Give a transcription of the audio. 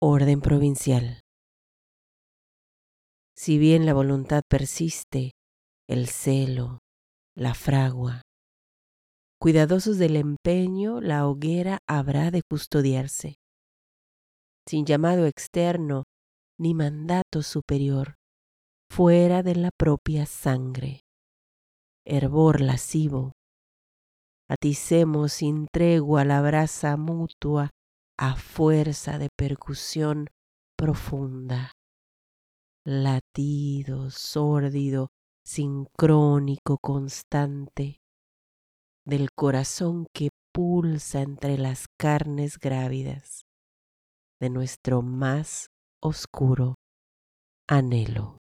orden provincial. Si bien la voluntad persiste, el celo, la fragua, cuidadosos del empeño, la hoguera habrá de custodiarse. Sin llamado externo ni mandato superior, fuera de la propia sangre. Hervor lascivo. Aticemos sin tregua la brasa mutua a fuerza de percusión profunda. Latido, sórdido, sincrónico, constante, del corazón que pulsa entre las carnes grávidas de nuestro más oscuro anhelo.